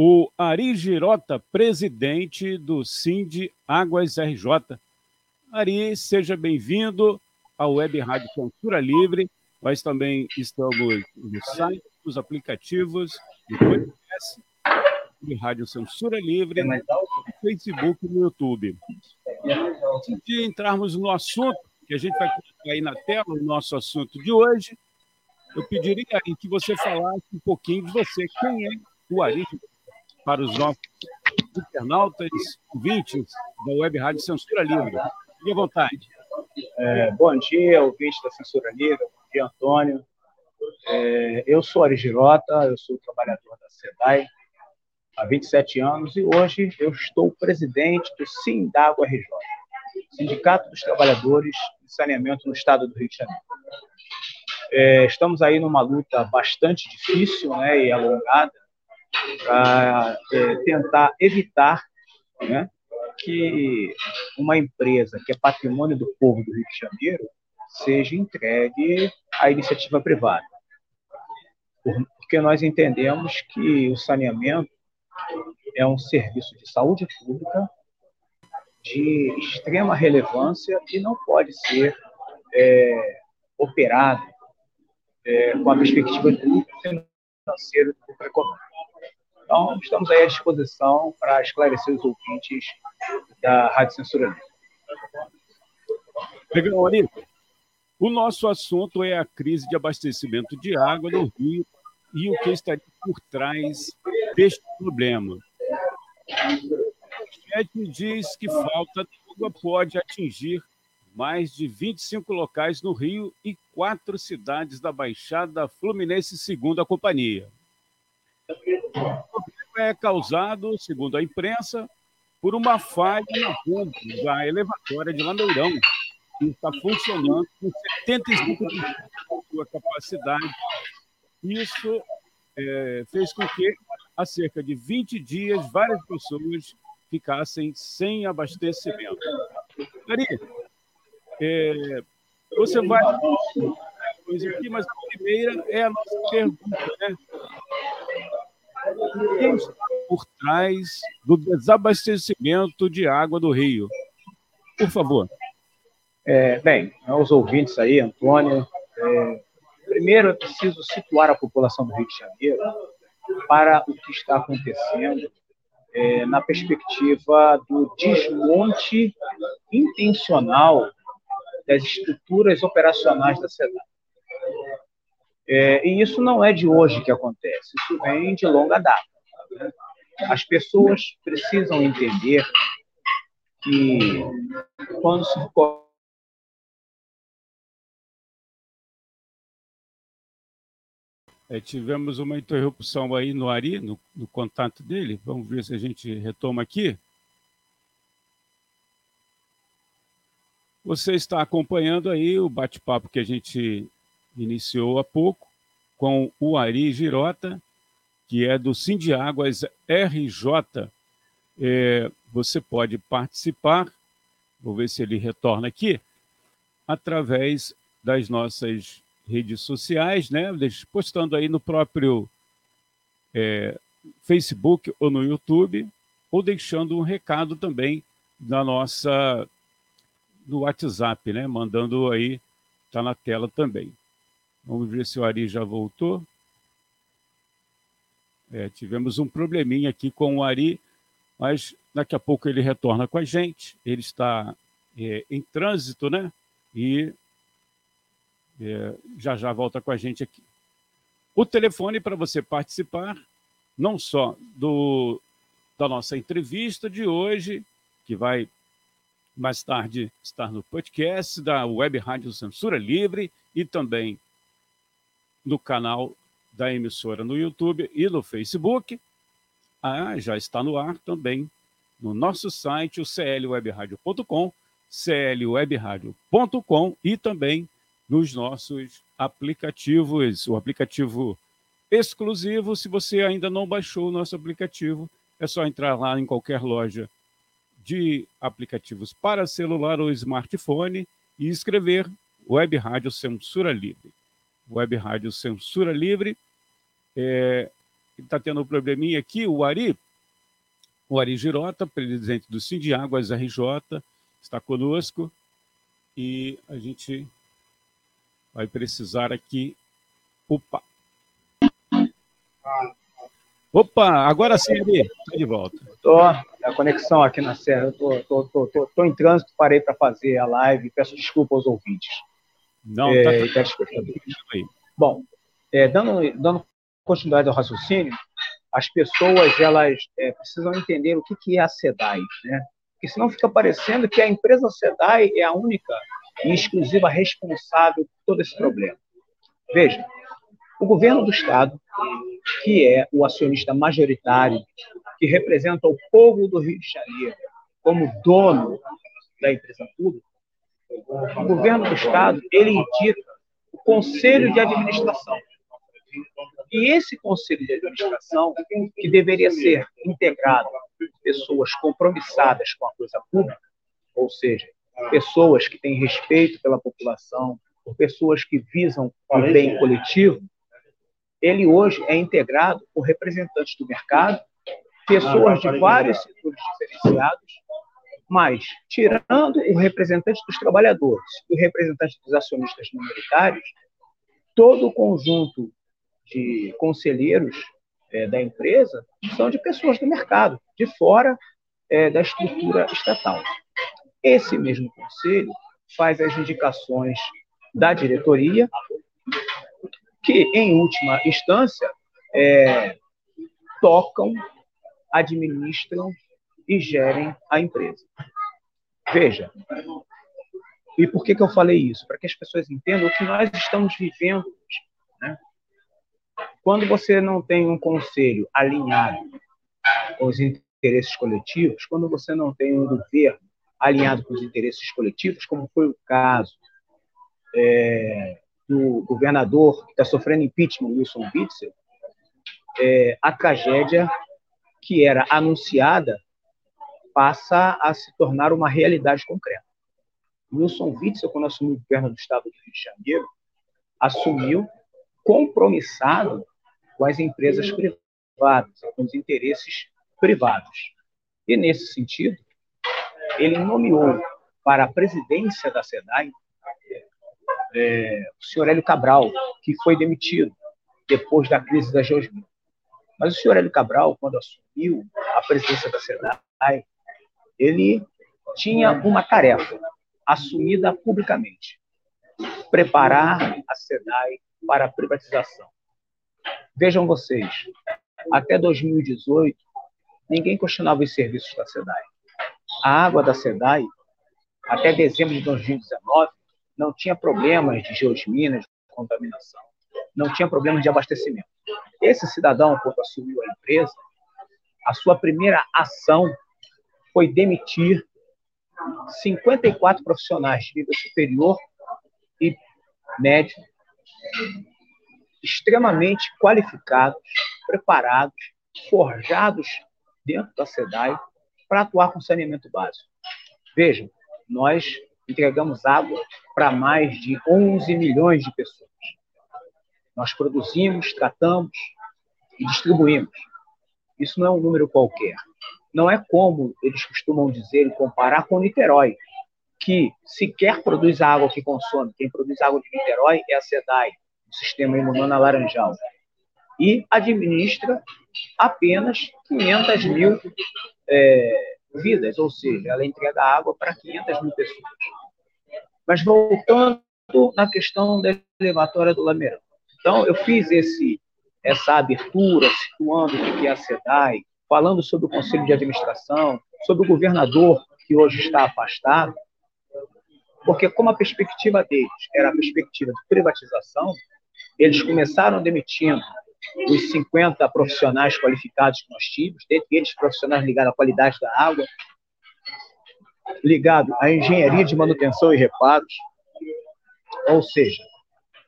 o Ari Girota, presidente do Sind Águas RJ. Ari, seja bem-vindo ao Web Rádio Censura Livre. Nós também estamos no site, nos aplicativos, no podcast, de Rádio Censura Livre, no Facebook e no YouTube. Antes de entrarmos no assunto, que a gente vai colocar aí na tela, o nosso assunto de hoje, eu pediria aí que você falasse um pouquinho de você. Quem é o Ari para os nossos internautas, ouvintes da Web Rádio Censura Livre. Fique à vontade. É, bom dia, ouvintes da Censura Livre. Bom dia, Antônio. É, eu sou Ari Girota, eu sou trabalhador da SEDAI há 27 anos e hoje eu estou presidente do SINDAGO RJ, Sindicato dos Trabalhadores de Saneamento no Estado do Rio de Janeiro. É, estamos aí numa luta bastante difícil né, e alongada para é, tentar evitar né, que uma empresa que é patrimônio do povo do Rio de Janeiro seja entregue à iniciativa privada. Porque nós entendemos que o saneamento é um serviço de saúde pública de extrema relevância e não pode ser é, operado é, com a perspectiva do financeiro do econômico. Então, estamos aí à disposição para esclarecer os ouvintes da Rádio Censura Livre. Legal, Ari. O nosso assunto é a crise de abastecimento de água no Rio e o que estaria por trás deste problema. Gente diz que falta de água pode atingir mais de 25 locais no Rio e quatro cidades da Baixada Fluminense, segundo a companhia. O problema é causado, segundo a imprensa, por uma falha na da elevatória de Lameirão, que está funcionando com 75% da sua capacidade. Isso é, fez com que, há cerca de 20 dias, várias pessoas ficassem sem abastecimento. Ari, é, você vai aqui, mas a primeira é a nossa pergunta, né? Quem está por trás do desabastecimento de água do Rio? Por favor. É, bem, aos ouvintes aí, Antônio, é, primeiro é preciso situar a população do Rio de Janeiro para o que está acontecendo é, na perspectiva do desmonte intencional das estruturas operacionais da cidade. É, e isso não é de hoje que acontece, isso vem de longa data. Né? As pessoas precisam entender que quando se É, tivemos uma interrupção aí no Ari, no, no, contato dele. Vamos ver se a gente retoma aqui. Você está acompanhando aí o bate-papo que a gente iniciou há pouco com o Ari Girota, que é do Sindiáguas RJ. É, você pode participar, vou ver se ele retorna aqui, através das nossas redes sociais, né? postando aí no próprio é, Facebook ou no YouTube, ou deixando um recado também na nossa no WhatsApp, né? Mandando aí, está na tela também. Vamos ver se o Ari já voltou. É, tivemos um probleminha aqui com o Ari, mas daqui a pouco ele retorna com a gente. Ele está é, em trânsito, né? E é, já já volta com a gente aqui. O telefone para você participar, não só do, da nossa entrevista de hoje, que vai mais tarde estar no podcast da Web Rádio Censura Livre e também no canal da emissora no YouTube e no Facebook. Ah, já está no ar também no nosso site, o clwebradio.com, clwebradio.com e também nos nossos aplicativos, o aplicativo exclusivo. Se você ainda não baixou o nosso aplicativo, é só entrar lá em qualquer loja de aplicativos para celular ou smartphone e escrever Web Rádio Censura Livre. Web Rádio Censura Livre. É, está tendo um probleminha aqui, o Ari, o Ari Girota, presidente do Sindiáguas RJ, está conosco e a gente vai precisar aqui. Opa! Opa, agora sim, Ari, está de volta. Estou, a conexão aqui na Serra, estou em trânsito, parei para fazer a live, peço desculpa aos ouvintes. Não, tá é, tá... Bom, é, dando, dando continuidade ao raciocínio, as pessoas elas é, precisam entender o que, que é a SEDAI, né? Porque senão fica parecendo que a empresa SEDAI é a única e exclusiva responsável por todo esse problema. Veja, o governo do Estado, que é o acionista majoritário, que representa o povo do Rio de Janeiro como dono da empresa pública, o governo do Estado, ele indica o Conselho de Administração. E esse Conselho de Administração, que deveria ser integrado pessoas compromissadas com a coisa pública, ou seja, pessoas que têm respeito pela população, pessoas que visam o bem coletivo, ele hoje é integrado por representantes do mercado, pessoas de vários setores diferenciados, mas, tirando o representante dos trabalhadores e o representante dos acionistas minoritários, todo o conjunto de conselheiros é, da empresa são de pessoas do mercado, de fora é, da estrutura estatal. Esse mesmo conselho faz as indicações da diretoria, que, em última instância, é, tocam, administram e gerem a empresa. Veja, e por que, que eu falei isso? Para que as pessoas entendam o que nós estamos vivendo. Né? Quando você não tem um conselho alinhado com os interesses coletivos, quando você não tem um governo alinhado com os interesses coletivos, como foi o caso é, do governador que está sofrendo impeachment, Wilson Witzel, é, a tragédia que era anunciada passa a se tornar uma realidade concreta. Wilson Witzel, quando assumiu o governo do estado do Rio de Janeiro, assumiu compromissado com as empresas privadas, com os interesses privados. E, nesse sentido, ele nomeou para a presidência da SEDAI é, o senhor Hélio Cabral, que foi demitido depois da crise da Geosmin. Mas o senhor Hélio Cabral, quando assumiu a presidência da SEDAI, ele tinha uma tarefa assumida publicamente: preparar a SEDAI para a privatização. Vejam vocês, até 2018, ninguém questionava os serviços da SEDAI. A água da SEDAI, até dezembro de 2019, não tinha problemas de geosminas, de contaminação, não tinha problemas de abastecimento. Esse cidadão, quando assumiu a empresa, a sua primeira ação foi demitir 54 profissionais de nível superior e médio, extremamente qualificados, preparados, forjados dentro da SEDAI para atuar com saneamento básico. Vejam, nós entregamos água para mais de 11 milhões de pessoas. Nós produzimos, tratamos e distribuímos. Isso não é um número qualquer não é como eles costumam dizer e comparar com Niterói, que sequer produz a água que consome. Quem produz água de Niterói é a SEDAI, o Sistema Imunona Laranjal, e administra apenas 500 mil é, vidas, ou seja, ela entrega água para 500 mil pessoas. Mas voltando na questão da elevatória do Lameirão. Então, eu fiz esse, essa abertura, situando o que é a SEDAI, falando sobre o conselho de administração, sobre o governador que hoje está afastado, porque como a perspectiva deles era a perspectiva de privatização, eles começaram demitindo os 50 profissionais qualificados que nós tínhamos, dentre eles profissionais ligados à qualidade da água, ligado à engenharia de manutenção e reparos, ou seja,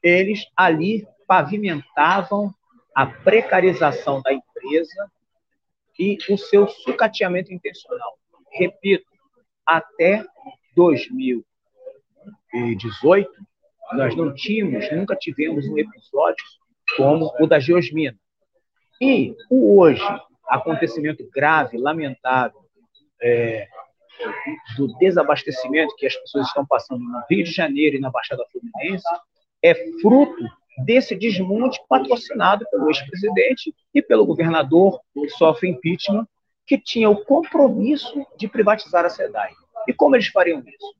eles ali pavimentavam a precarização da empresa e o seu sucateamento intencional. Repito, até 2018, nós não tínhamos, nunca tivemos um episódio como o da Geosmina. E o hoje, acontecimento grave, lamentável, é, do desabastecimento que as pessoas estão passando no Rio de Janeiro e na Baixada Fluminense, é fruto desse desmonte patrocinado pelo ex-presidente e pelo governador que sofre impeachment, que tinha o compromisso de privatizar a SEDAI. E como eles fariam isso?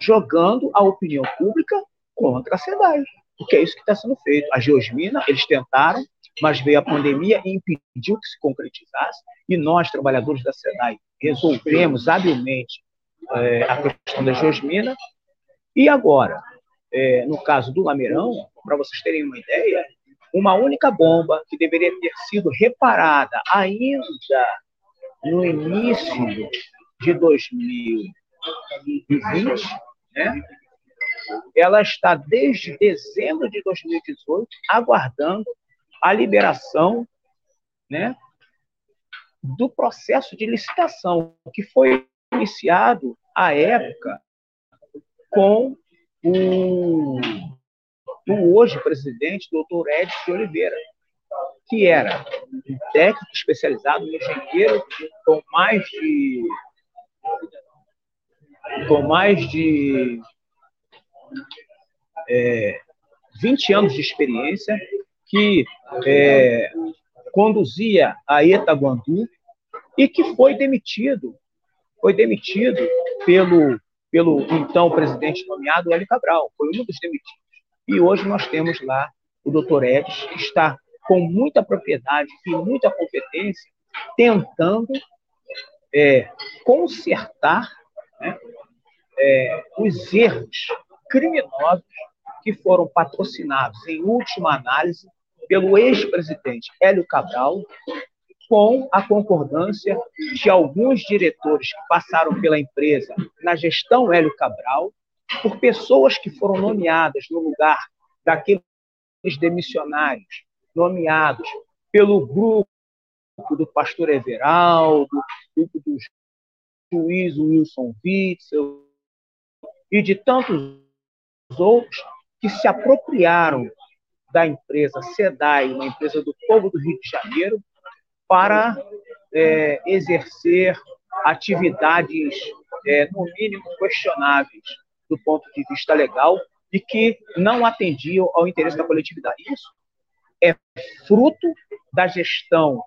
Jogando a opinião pública contra a SEDAI, porque é isso que está sendo feito. A Geosmina, eles tentaram, mas veio a pandemia e impediu que se concretizasse, e nós, trabalhadores da SEDAI, resolvemos habilmente é, a questão da Geosmina, e agora, é, no caso do Lameirão, para vocês terem uma ideia, uma única bomba que deveria ter sido reparada ainda no início de 2020, né? ela está desde dezembro de 2018 aguardando a liberação né, do processo de licitação, que foi iniciado à época com o, o hoje presidente, doutor Edson Oliveira, que era um técnico especializado, um engenheiro com mais de com mais de é, 20 anos de experiência, que é, conduzia a Etaguandu e que foi demitido, foi demitido pelo, pelo então presidente nomeado Hélio Cabral, foi um dos demitidos. E hoje nós temos lá o doutor Edson, que está com muita propriedade e muita competência, tentando é, consertar né, é, os erros criminosos que foram patrocinados, em última análise, pelo ex-presidente Hélio Cabral, com a concordância de alguns diretores que passaram pela empresa na gestão Hélio Cabral, por pessoas que foram nomeadas no lugar daqueles demissionários, nomeados pelo grupo do pastor Everaldo, grupo do juiz Wilson Witzel e de tantos outros que se apropriaram da empresa SEDAI, uma empresa do povo do Rio de Janeiro, para é, exercer atividades, é, no mínimo, questionáveis do ponto de vista legal e que não atendiam ao interesse da coletividade. Isso é fruto da gestão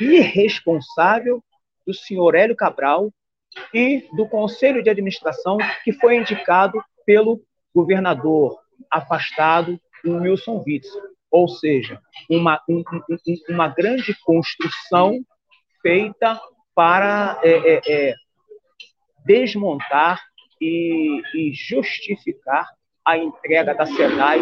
irresponsável do senhor Hélio Cabral e do conselho de administração que foi indicado pelo governador afastado, o Wilson Witz. Ou seja, uma, um, uma grande construção feita para é, é, é, desmontar e, e, justificar a entrega da SEDAI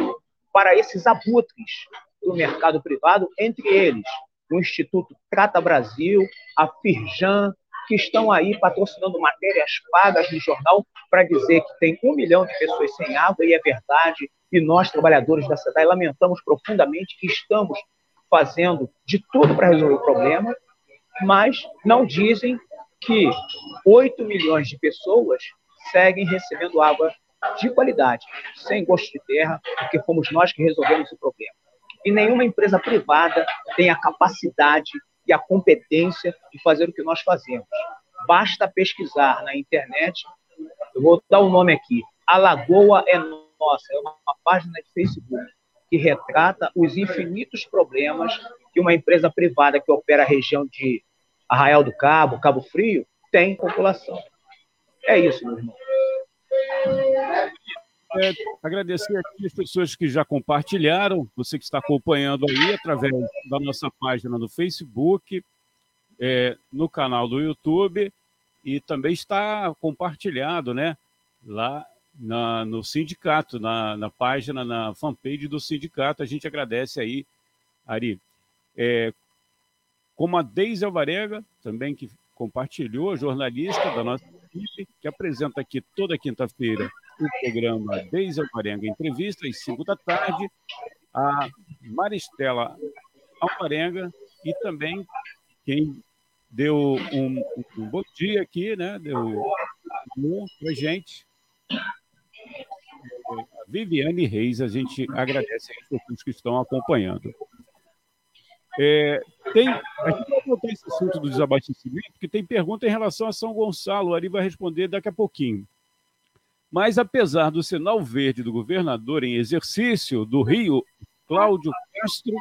para esses abutres do mercado privado, entre eles o Instituto Trata Brasil, a Firjan, que estão aí patrocinando matérias pagas no jornal para dizer que tem um milhão de pessoas sem água, e é verdade, e nós, trabalhadores da SEDAI, lamentamos profundamente que estamos fazendo de tudo para resolver o problema, mas não dizem que 8 milhões de pessoas seguem recebendo água de qualidade, sem gosto de terra, porque fomos nós que resolvemos o problema. E nenhuma empresa privada tem a capacidade e a competência de fazer o que nós fazemos. Basta pesquisar na internet, eu vou dar o um nome aqui, A Lagoa é Nossa, é uma, página de Facebook que retrata os infinitos problemas que uma empresa privada que opera a região de Arraial do Cabo, Cabo Frio, tem população. É isso, meu irmão. É, agradecer aqui as pessoas que já compartilharam, você que está acompanhando aí através da nossa página no Facebook, é, no canal do YouTube e também está compartilhado, né, lá na, no sindicato, na, na página, na fanpage do sindicato. A gente agradece aí Ari, é, como a Deise Alvarenga, também que compartilhou, jornalista da nossa equipe, que apresenta aqui toda quinta-feira o programa Deise Alvarenga Entrevista, às 5 da tarde, a Maristela Alvarenga e também quem deu um, um bom dia aqui, né? Deu um para gente. A Viviane Reis, a gente agradece a todos que estão acompanhando. É, tem, a gente vai voltar esse assunto do desabastecimento, porque tem pergunta em relação a São Gonçalo, o Ari vai responder daqui a pouquinho. Mas, apesar do sinal verde do governador em exercício do Rio, Cláudio Castro,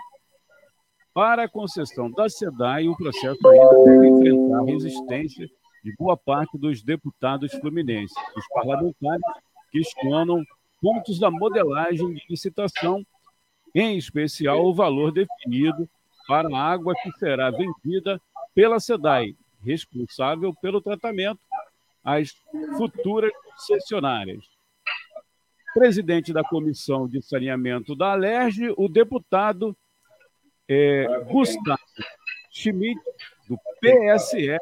para a concessão da SEDAI, o processo ainda deve enfrentar resistência de boa parte dos deputados fluminenses. Os parlamentares questionam pontos da modelagem de licitação, em especial o valor definido para a água que será vendida pela SEDAI, responsável pelo tratamento às futuras concessionárias. Presidente da Comissão de Saneamento da Alerj, o deputado é, Gustavo Schmidt, do PSE,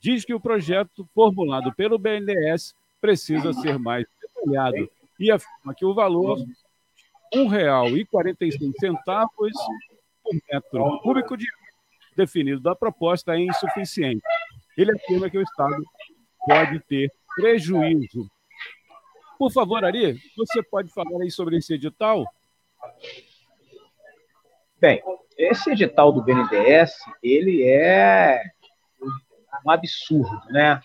diz que o projeto formulado pelo BNDES precisa ser mais detalhado e afirma que o valor R$ 1,46 por metro cúbico de definido da proposta é insuficiente. Ele afirma que o Estado pode ter prejuízo. Por favor, Ari, você pode falar aí sobre esse edital? Bem, esse edital do BNDES, ele é um absurdo, né?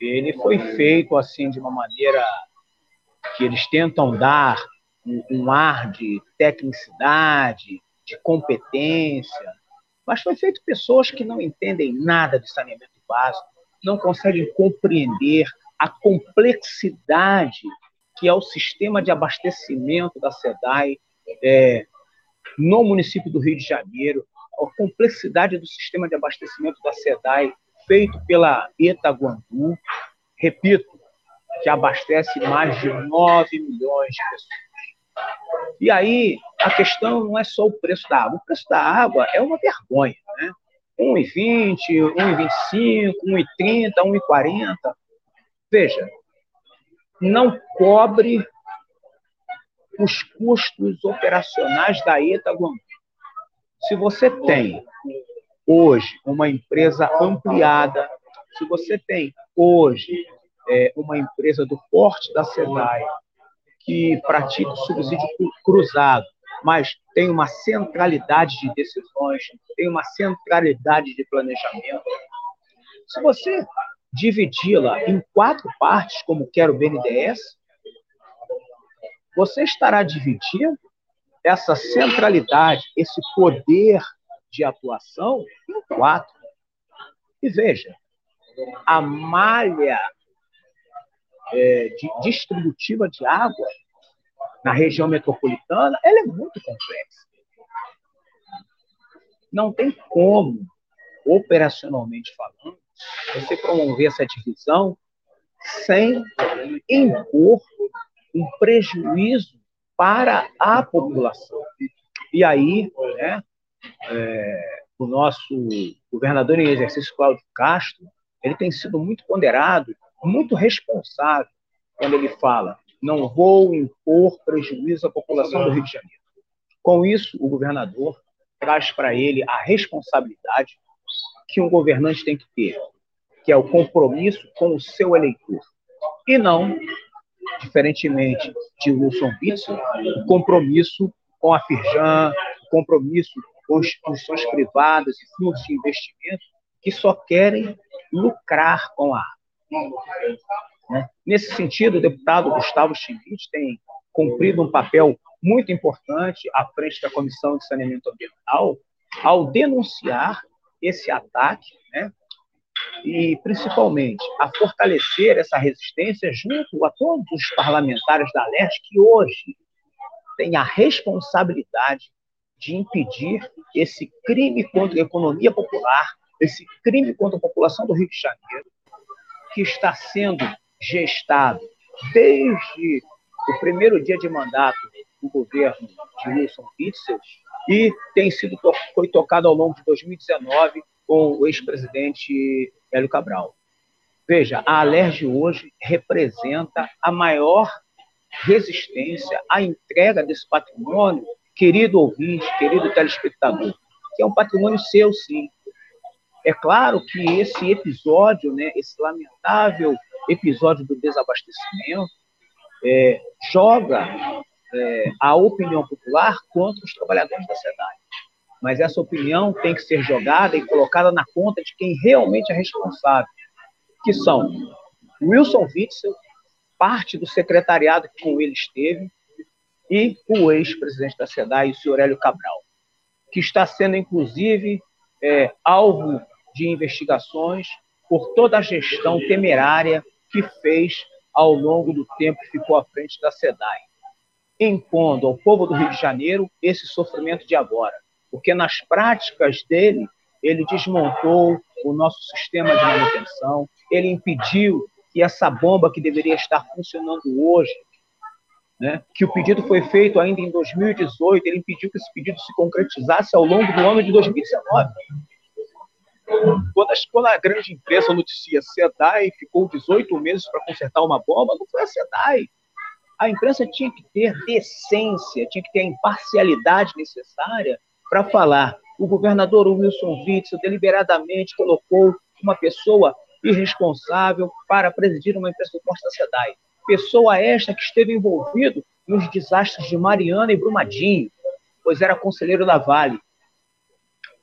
Ele foi feito assim de uma maneira que eles tentam dar um, um ar de tecnicidade, de competência, mas foi feito pessoas que não entendem nada de saneamento básico, não conseguem compreender a complexidade que é o sistema de abastecimento da SEDAI é, no município do Rio de Janeiro, a complexidade do sistema de abastecimento da SEDAI feito pela Etaguandu, repito, que abastece mais de 9 milhões de pessoas. E aí, a questão não é só o preço da água. O preço da água é uma vergonha, né? 1,20, 1,25, 1,30, 1,40. Veja, não cobre os custos operacionais da ETA Guambu. Se você tem hoje uma empresa ampliada, se você tem hoje é, uma empresa do porte da SEDAI que pratica o subsídio cruzado, mas tem uma centralidade de decisões, tem uma centralidade de planejamento. Se você dividi-la em quatro partes, como quer o BNDES, você estará dividindo essa centralidade, esse poder de atuação em quatro. E veja, a malha é, de, distributiva de água na região metropolitana, ela é muito complexa. Não tem como, operacionalmente falando, você promover essa divisão sem impor um prejuízo para a população. E aí, né, é, o nosso governador em exercício, Cláudio Castro, ele tem sido muito ponderado, muito responsável quando ele fala: não vou impor prejuízo à população do Rio de Janeiro. Com isso, o governador traz para ele a responsabilidade que um governante tem que ter, que é o compromisso com o seu eleitor, e não, diferentemente de Wilson Witzel, o compromisso com a Firjan, o compromisso com instituições privadas e fundos de investimento que só querem lucrar com a água. Né? Nesse sentido, o deputado Gustavo Schmidt tem cumprido um papel muito importante à frente da Comissão de Saneamento Ambiental ao denunciar esse ataque, né? e principalmente a fortalecer essa resistência junto a todos os parlamentares da LERJ que hoje têm a responsabilidade de impedir esse crime contra a economia popular, esse crime contra a população do Rio de Janeiro, que está sendo gestado desde o primeiro dia de mandato do governo de Wilson Witzel e tem sido foi tocado ao longo de 2019 com o ex-presidente Hélio Cabral. Veja, a Alerj hoje representa a maior resistência à entrega desse patrimônio, querido ouvinte, querido telespectador, que é um patrimônio seu, sim. É claro que esse episódio, né, esse lamentável episódio do desabastecimento, é, joga é, a opinião popular contra os trabalhadores da cidade. Mas essa opinião tem que ser jogada e colocada na conta de quem realmente é responsável, que são Wilson Witzel, parte do secretariado que com ele esteve, e o ex-presidente da SEDAI, o senhor Hélio Cabral, que está sendo, inclusive, é, alvo de investigações por toda a gestão temerária que fez ao longo do tempo que ficou à frente da SEDAI, impondo ao povo do Rio de Janeiro esse sofrimento de agora. Porque nas práticas dele, ele desmontou o nosso sistema de manutenção, ele impediu que essa bomba que deveria estar funcionando hoje, né, que o pedido foi feito ainda em 2018, ele impediu que esse pedido se concretizasse ao longo do ano de 2019. Quando a, quando a grande imprensa noticia SEDAI ficou 18 meses para consertar uma bomba, não foi a SEDAI. A imprensa tinha que ter decência, tinha que ter a imparcialidade necessária para falar. O governador Wilson Witzel deliberadamente colocou uma pessoa irresponsável para presidir uma empresa do SEDAI. Pessoa esta que esteve envolvido nos desastres de Mariana e Brumadinho, pois era conselheiro da Vale.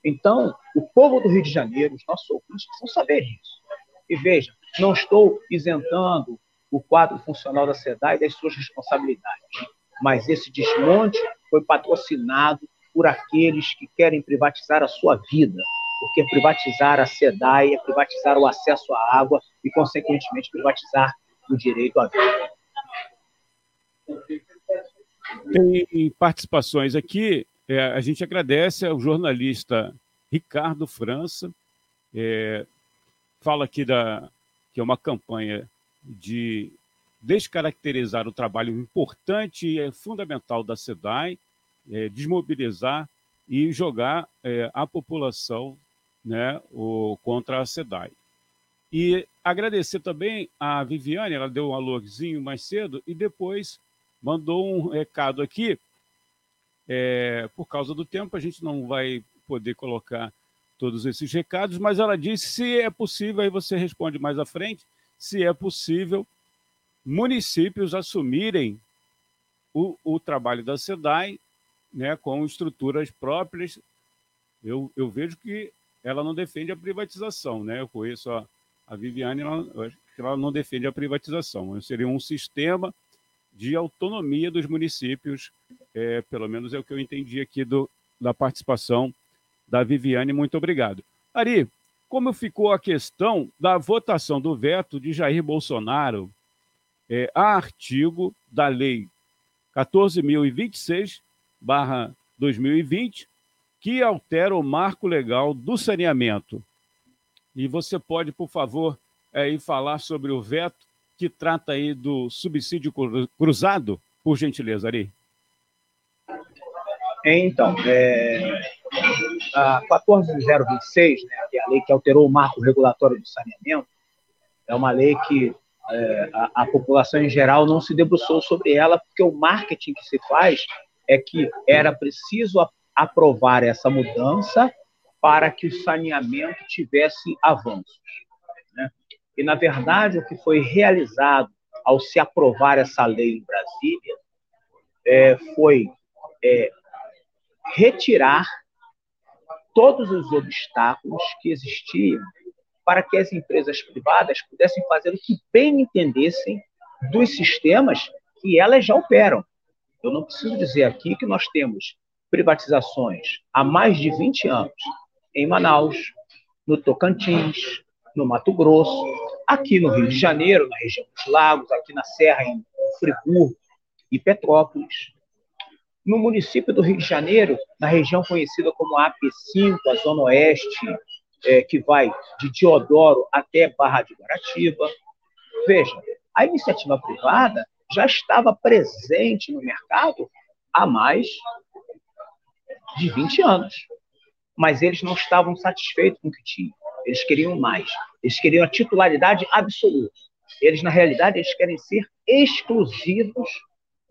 Então, o povo do Rio de Janeiro, os nossos ouvintes, precisam saber disso. E veja, não estou isentando o quadro funcional da SEDAI das suas responsabilidades, mas esse desmonte foi patrocinado por aqueles que querem privatizar a sua vida, porque privatizar a SEDAI é privatizar o acesso à água e, consequentemente, privatizar o direito à vida. Tem participações aqui é, a gente agradece ao jornalista Ricardo França, é, fala aqui da, que é uma campanha de descaracterizar o trabalho importante e fundamental da SEDAI, é, desmobilizar e jogar é, a população né, o, contra a SEDAI. E agradecer também a Viviane, ela deu um alôzinho mais cedo e depois mandou um recado aqui é, por causa do tempo, a gente não vai poder colocar todos esses recados, mas ela disse se é possível, aí você responde mais à frente, se é possível municípios assumirem o, o trabalho da SEDAI né, com estruturas próprias. Eu, eu vejo que ela não defende a privatização, né? Eu conheço a, a Viviane, ela, ela não defende a privatização. Seria um sistema de autonomia dos municípios, é, pelo menos é o que eu entendi aqui do, da participação da Viviane. Muito obrigado. Ari, como ficou a questão da votação do veto de Jair Bolsonaro é, a artigo da Lei 14.026-2020, que altera o marco legal do saneamento. E você pode, por favor, é, falar sobre o veto que trata aí do subsídio cruzado, por gentileza, Ari? Então, é, a 14026, né, que é a lei que alterou o marco regulatório do saneamento, é uma lei que é, a, a, população em geral não se debruçou sobre ela, porque o marketing que se faz é que era preciso a, aprovar essa mudança para que o saneamento tivesse avanços. E, na verdade, o que foi realizado ao se aprovar essa lei em Brasília é, foi é, retirar todos os obstáculos que existiam para que as empresas privadas pudessem fazer o que bem entendessem dos sistemas que elas já operam. Eu não preciso dizer aqui que nós temos privatizações há mais de 20 anos em Manaus, no Tocantins, no Mato Grosso, aqui no Rio de Janeiro, na região dos Lagos, aqui na Serra, em Friburgo e Petrópolis. No município do Rio de Janeiro, na região conhecida como AP5, a Zona Oeste, é, que vai de Diodoro até Barra de Guaratiba. Veja, a iniciativa privada já estava presente no mercado há mais de 20 anos. Mas eles não estavam satisfeitos com o que tinham. Eles queriam mais. Eles queriam a titularidade absoluta. Eles, na realidade, eles querem ser exclusivos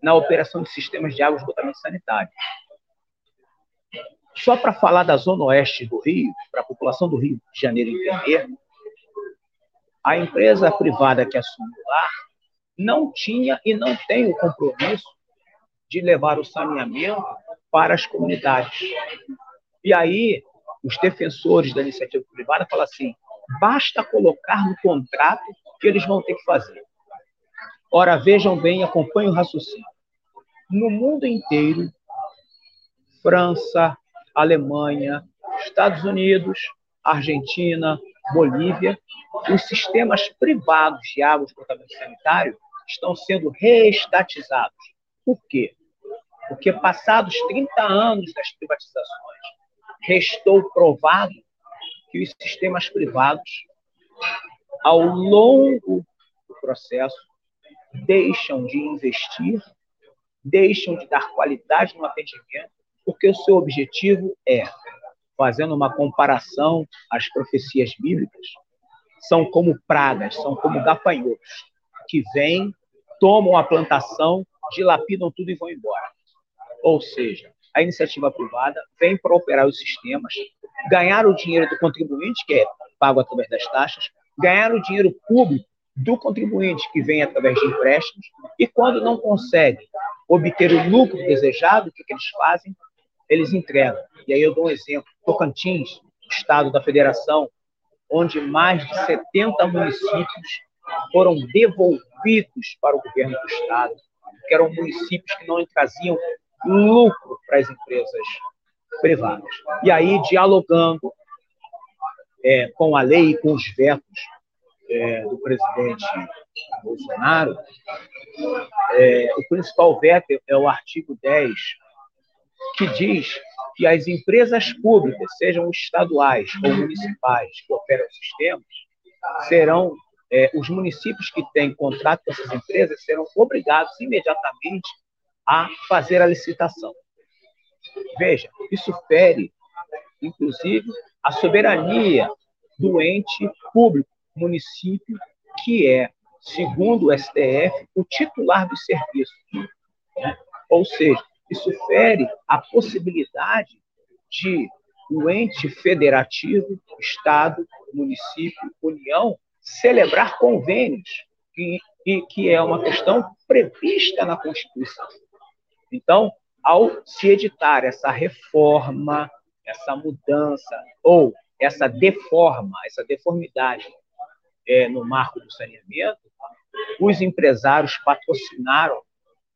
na operação de sistemas de água esgotamento sanitário. Só para falar da zona oeste do Rio, para a população do Rio de Janeiro entender, a empresa privada que assumiu lá não tinha e não tem o compromisso de levar o saneamento para as comunidades. E aí, os defensores da iniciativa privada falam assim: basta colocar no contrato que eles vão ter que fazer. Ora, vejam bem, acompanhem o raciocínio. No mundo inteiro, França, Alemanha, Estados Unidos, Argentina, Bolívia, os sistemas privados de água de tratamento sanitário estão sendo reestatizados. Por quê? Porque passados 30 anos das privatizações, restou provado que os sistemas privados, ao longo do processo, deixam de investir, deixam de dar qualidade no atendimento, porque o seu objetivo é, fazendo uma comparação às profecias bíblicas, são como pragas, são como gafanhotos, que vêm, tomam a plantação, dilapidam tudo e vão embora. Ou seja, a iniciativa privada vem para operar os sistemas, ganhar o dinheiro do contribuinte, que é pago através das taxas, ganhar o dinheiro público do contribuinte, que vem através de empréstimos, e quando não conseguem obter o lucro desejado, o que, que eles fazem? Eles entregam. E aí eu dou um exemplo. Tocantins, estado da federação, onde mais de 70 municípios foram devolvidos para o governo do estado, que eram municípios que não traziam lucro para as empresas privadas. E aí, dialogando é, com a lei e com os vetos é, do presidente Bolsonaro, é, o principal veto é o artigo 10, que diz que as empresas públicas, sejam estaduais ou municipais, que operam sistemas, serão é, os municípios que têm contrato com essas empresas serão obrigados imediatamente a fazer a licitação. Veja, isso fere, inclusive, a soberania do ente público, município, que é, segundo o STF, o titular do serviço. Né? Ou seja, isso fere a possibilidade de o ente federativo, Estado, município, União, celebrar convênios, que, que é uma questão prevista na Constituição. Então, ao se editar essa reforma, essa mudança, ou essa deforma, essa deformidade é, no marco do saneamento, os empresários patrocinaram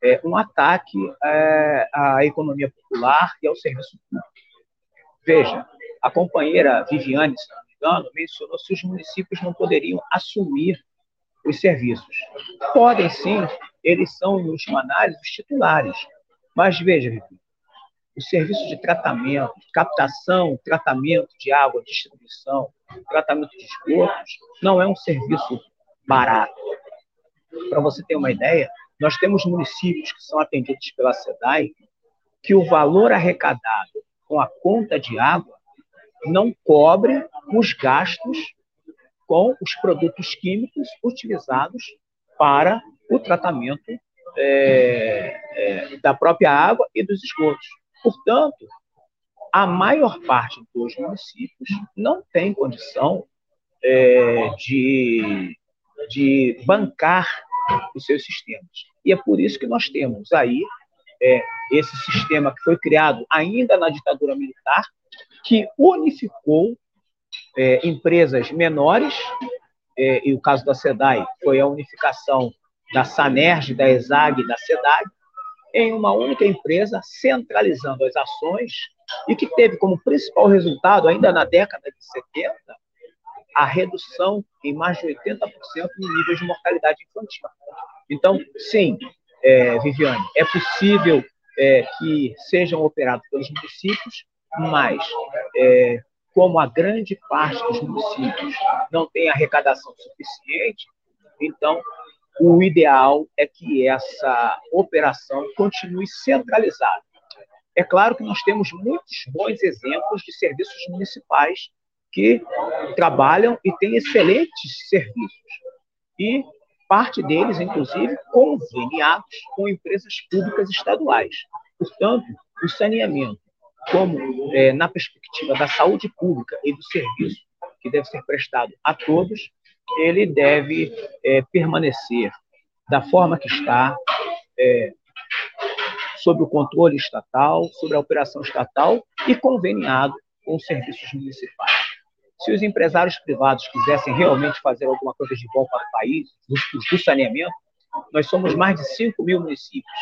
é, um ataque é, à economia popular e ao serviço público. Veja, a companheira Viviane, se não me engano, mencionou se os municípios não poderiam assumir os serviços. Podem sim, eles são, em última análise, os titulares. Mas veja, o serviço de tratamento, captação, tratamento de água, distribuição, tratamento de esgotos, não é um serviço barato. Para você ter uma ideia, nós temos municípios que são atendidos pela SEDAI que o valor arrecadado com a conta de água não cobre os gastos com os produtos químicos utilizados para o tratamento é, é, da própria água e dos esgotos. Portanto, a maior parte dos municípios não tem condição é, de, de bancar os seus sistemas. E é por isso que nós temos aí é, esse sistema que foi criado ainda na ditadura militar, que unificou é, empresas menores, é, e o caso da SEDAI foi a unificação da SANERJ, da ESAG da SEDAI, em uma única empresa, centralizando as ações, e que teve como principal resultado, ainda na década de 70, a redução em mais de 80% no nível de mortalidade infantil. Então, sim, é, Viviane, é possível é, que sejam operados pelos municípios, mas é, como a grande parte dos municípios não tem arrecadação suficiente, então o ideal é que essa operação continue centralizada. É claro que nós temos muitos bons exemplos de serviços municipais que trabalham e têm excelentes serviços. E parte deles, inclusive, conveniados com empresas públicas estaduais. Portanto, o saneamento, como é, na perspectiva da saúde pública e do serviço que deve ser prestado a todos, ele deve é, permanecer da forma que está, é, sob o controle estatal, sobre a operação estatal e conveniado com os serviços municipais. Se os empresários privados quisessem realmente fazer alguma coisa de bom para o país, do, do saneamento, nós somos mais de 5 mil municípios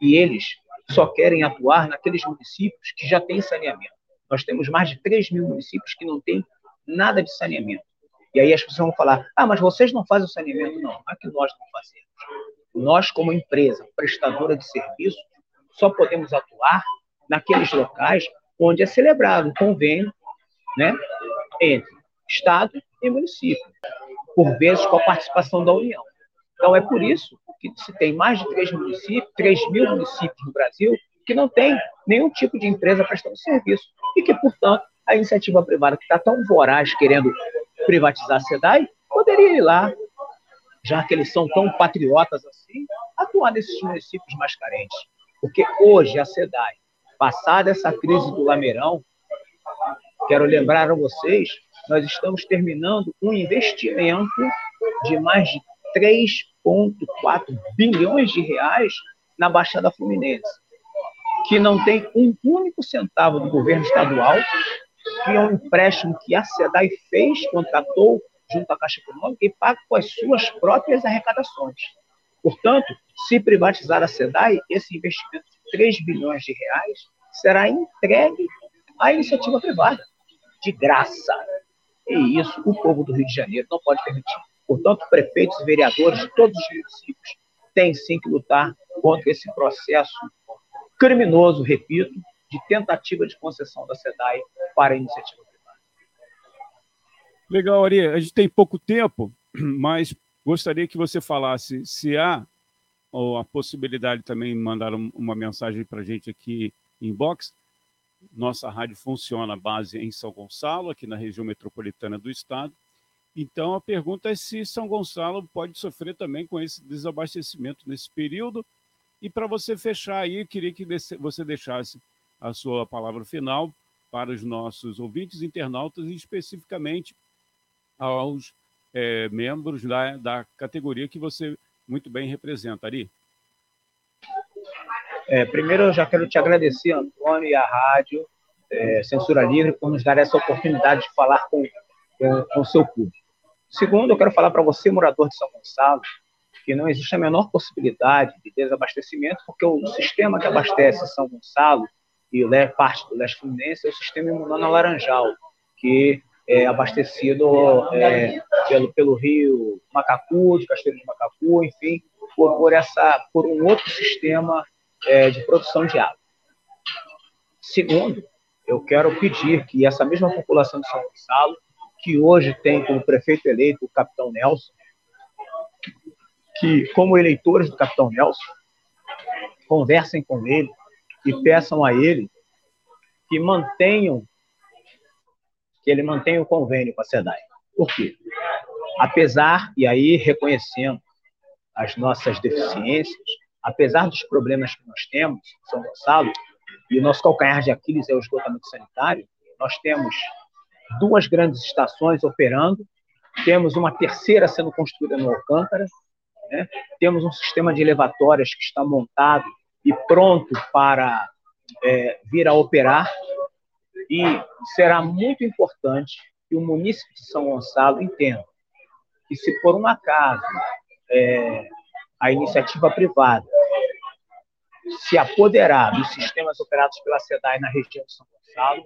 e eles só querem atuar naqueles municípios que já têm saneamento. Nós temos mais de 3 mil municípios que não têm nada de saneamento. E aí as pessoas vão falar: ah, mas vocês não fazem o saneamento? Não, é que nós não fazemos. Nós, como empresa prestadora de serviço, só podemos atuar naqueles locais onde é celebrado um convênio né, entre Estado e município, por vezes com a participação da União. Então, é por isso que se tem mais de 3 municípios, 3 mil municípios no Brasil que não tem nenhum tipo de empresa prestando serviço e que, portanto, a iniciativa privada que está tão voraz querendo privatizar a SEDAI poderia ir lá, já que eles são tão patriotas assim, atuar nesses municípios mais carentes. Porque hoje a SEDAI, passada essa crise do Lameirão, quero lembrar a vocês, nós estamos terminando um investimento de mais de 3,4 bilhões de reais na Baixada Fluminense, que não tem um único centavo do governo estadual, que é um empréstimo que a SEDAI fez, contratou junto à Caixa Econômica e paga com as suas próprias arrecadações. Portanto, se privatizar a SEDAI, esse investimento de 3 bilhões de reais será entregue à iniciativa privada, de graça. E isso o povo do Rio de Janeiro não pode permitir. Portanto, prefeitos e vereadores de todos os municípios têm sim que lutar contra esse processo criminoso, repito, de tentativa de concessão da SEDAI para a iniciativa privada. Legal, Ari. A gente tem pouco tempo, mas gostaria que você falasse se há ou a possibilidade também mandar uma mensagem para a gente aqui em box. Nossa rádio funciona base em São Gonçalo, aqui na região metropolitana do estado. Então a pergunta é se São Gonçalo pode sofrer também com esse desabastecimento nesse período. E para você fechar aí, eu queria que você deixasse a sua palavra final para os nossos ouvintes internautas e especificamente aos é, membros da, da categoria que você muito bem representa, Ari. É, primeiro, eu já quero te agradecer, Antônio, e a rádio é, Censura Livre, por nos dar essa oportunidade de falar com, com, com o seu público. Segundo, eu quero falar para você, morador de São Gonçalo, que não existe a menor possibilidade de desabastecimento, porque o sistema que abastece São Gonçalo e parte do leste fluminense é o sistema imunano laranjal, que é abastecido é, pelo, pelo rio Macacu, de Cachoeira de Macacu, enfim, por, por, essa, por um outro sistema é, de produção de água. Segundo, eu quero pedir que essa mesma população de São Gonçalo, que hoje tem como prefeito eleito o capitão Nelson, que, como eleitores do capitão Nelson, conversem com ele e peçam a ele que mantenham que ele mantenha o convênio com a SEDAI. Por quê? Apesar, e aí reconhecendo as nossas deficiências, apesar dos problemas que nós temos em São Gonçalo, e o nosso calcanhar de Aquiles é o esgotamento sanitário, nós temos duas grandes estações operando, temos uma terceira sendo construída no Alcântara, né? temos um sistema de elevatórias que está montado e pronto para é, vir a operar, e será muito importante que o município de São Gonçalo entenda que, se por um acaso é, a iniciativa privada se apoderar dos sistemas operados pela SEDAI na região de São Gonçalo,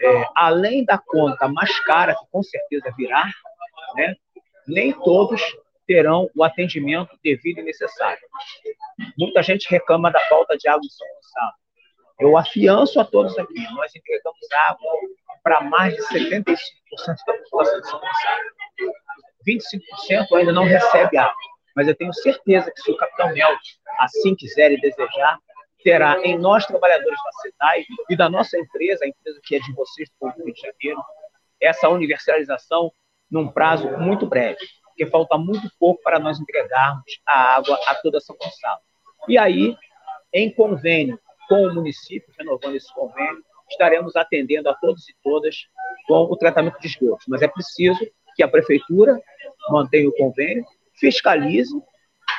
é, além da conta mais cara, que com certeza virá, né, nem todos terão o atendimento devido e necessário. Muita gente reclama da falta de água em São Gonçalo. Eu afianço a todos aqui, nós entregamos água para mais de 75% da população de São Gonçalo. 25% ainda não recebe água, mas eu tenho certeza que se o capitão Mel assim quiser e desejar, terá em nós, trabalhadores da SEDAI e da nossa empresa, a empresa que é de vocês, do Rio de Janeiro, essa universalização num prazo muito breve, porque falta muito pouco para nós entregarmos a água a toda São Gonçalo. E aí, em convênio com o município, renovando esse convênio, estaremos atendendo a todos e todas com o tratamento de esgotos. Mas é preciso que a prefeitura mantenha o convênio, fiscalize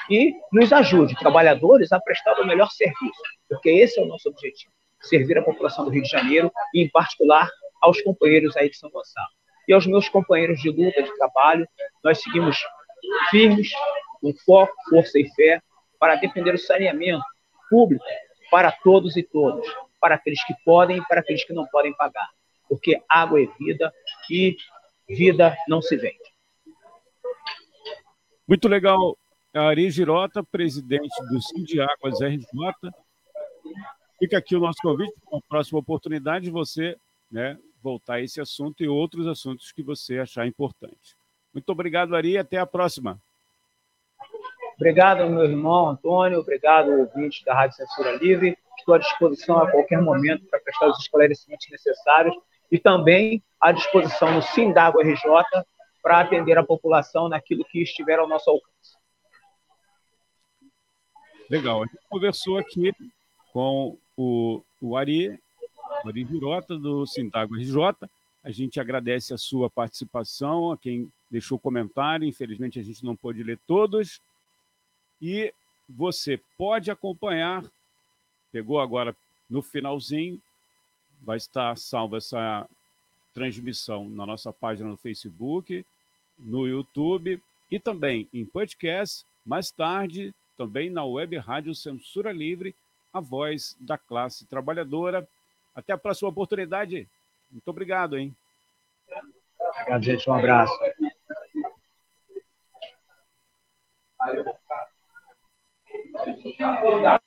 e nos ajude, trabalhadores, a prestar o melhor serviço, porque esse é o nosso objetivo, servir a população do Rio de Janeiro e, em particular, aos companheiros aí de São Gonçalo. E aos meus companheiros de luta, de trabalho, nós seguimos firmes, com foco, força e fé, para defender o saneamento público para todos e todas, para aqueles que podem e para aqueles que não podem pagar, porque água é vida e vida não se vende. Muito legal. Ari Girota, presidente do Sindiáguas RJ. Fica aqui o nosso convite para a próxima oportunidade de você né, voltar a esse assunto e outros assuntos que você achar importante. Muito obrigado, Ari, e até a próxima. Obrigado, meu irmão Antônio, obrigado, ouvinte da Rádio Censura Livre. Estou à disposição a qualquer momento para prestar os esclarecimentos necessários e também à disposição no Sindago RJ para atender a população naquilo que estiver ao nosso alcance. Legal. A gente conversou aqui com o, o Ari, Ari Virota, do Sindago RJ. A gente agradece a sua participação, a quem deixou comentário. Infelizmente, a gente não pôde ler todos. E você pode acompanhar, pegou agora no finalzinho, vai estar salva essa transmissão na nossa página no Facebook, no YouTube e também em podcast. Mais tarde, também na web Rádio Censura Livre, a voz da classe trabalhadora. Até a próxima oportunidade. Muito obrigado, hein? Obrigado, gente. Um abraço. You.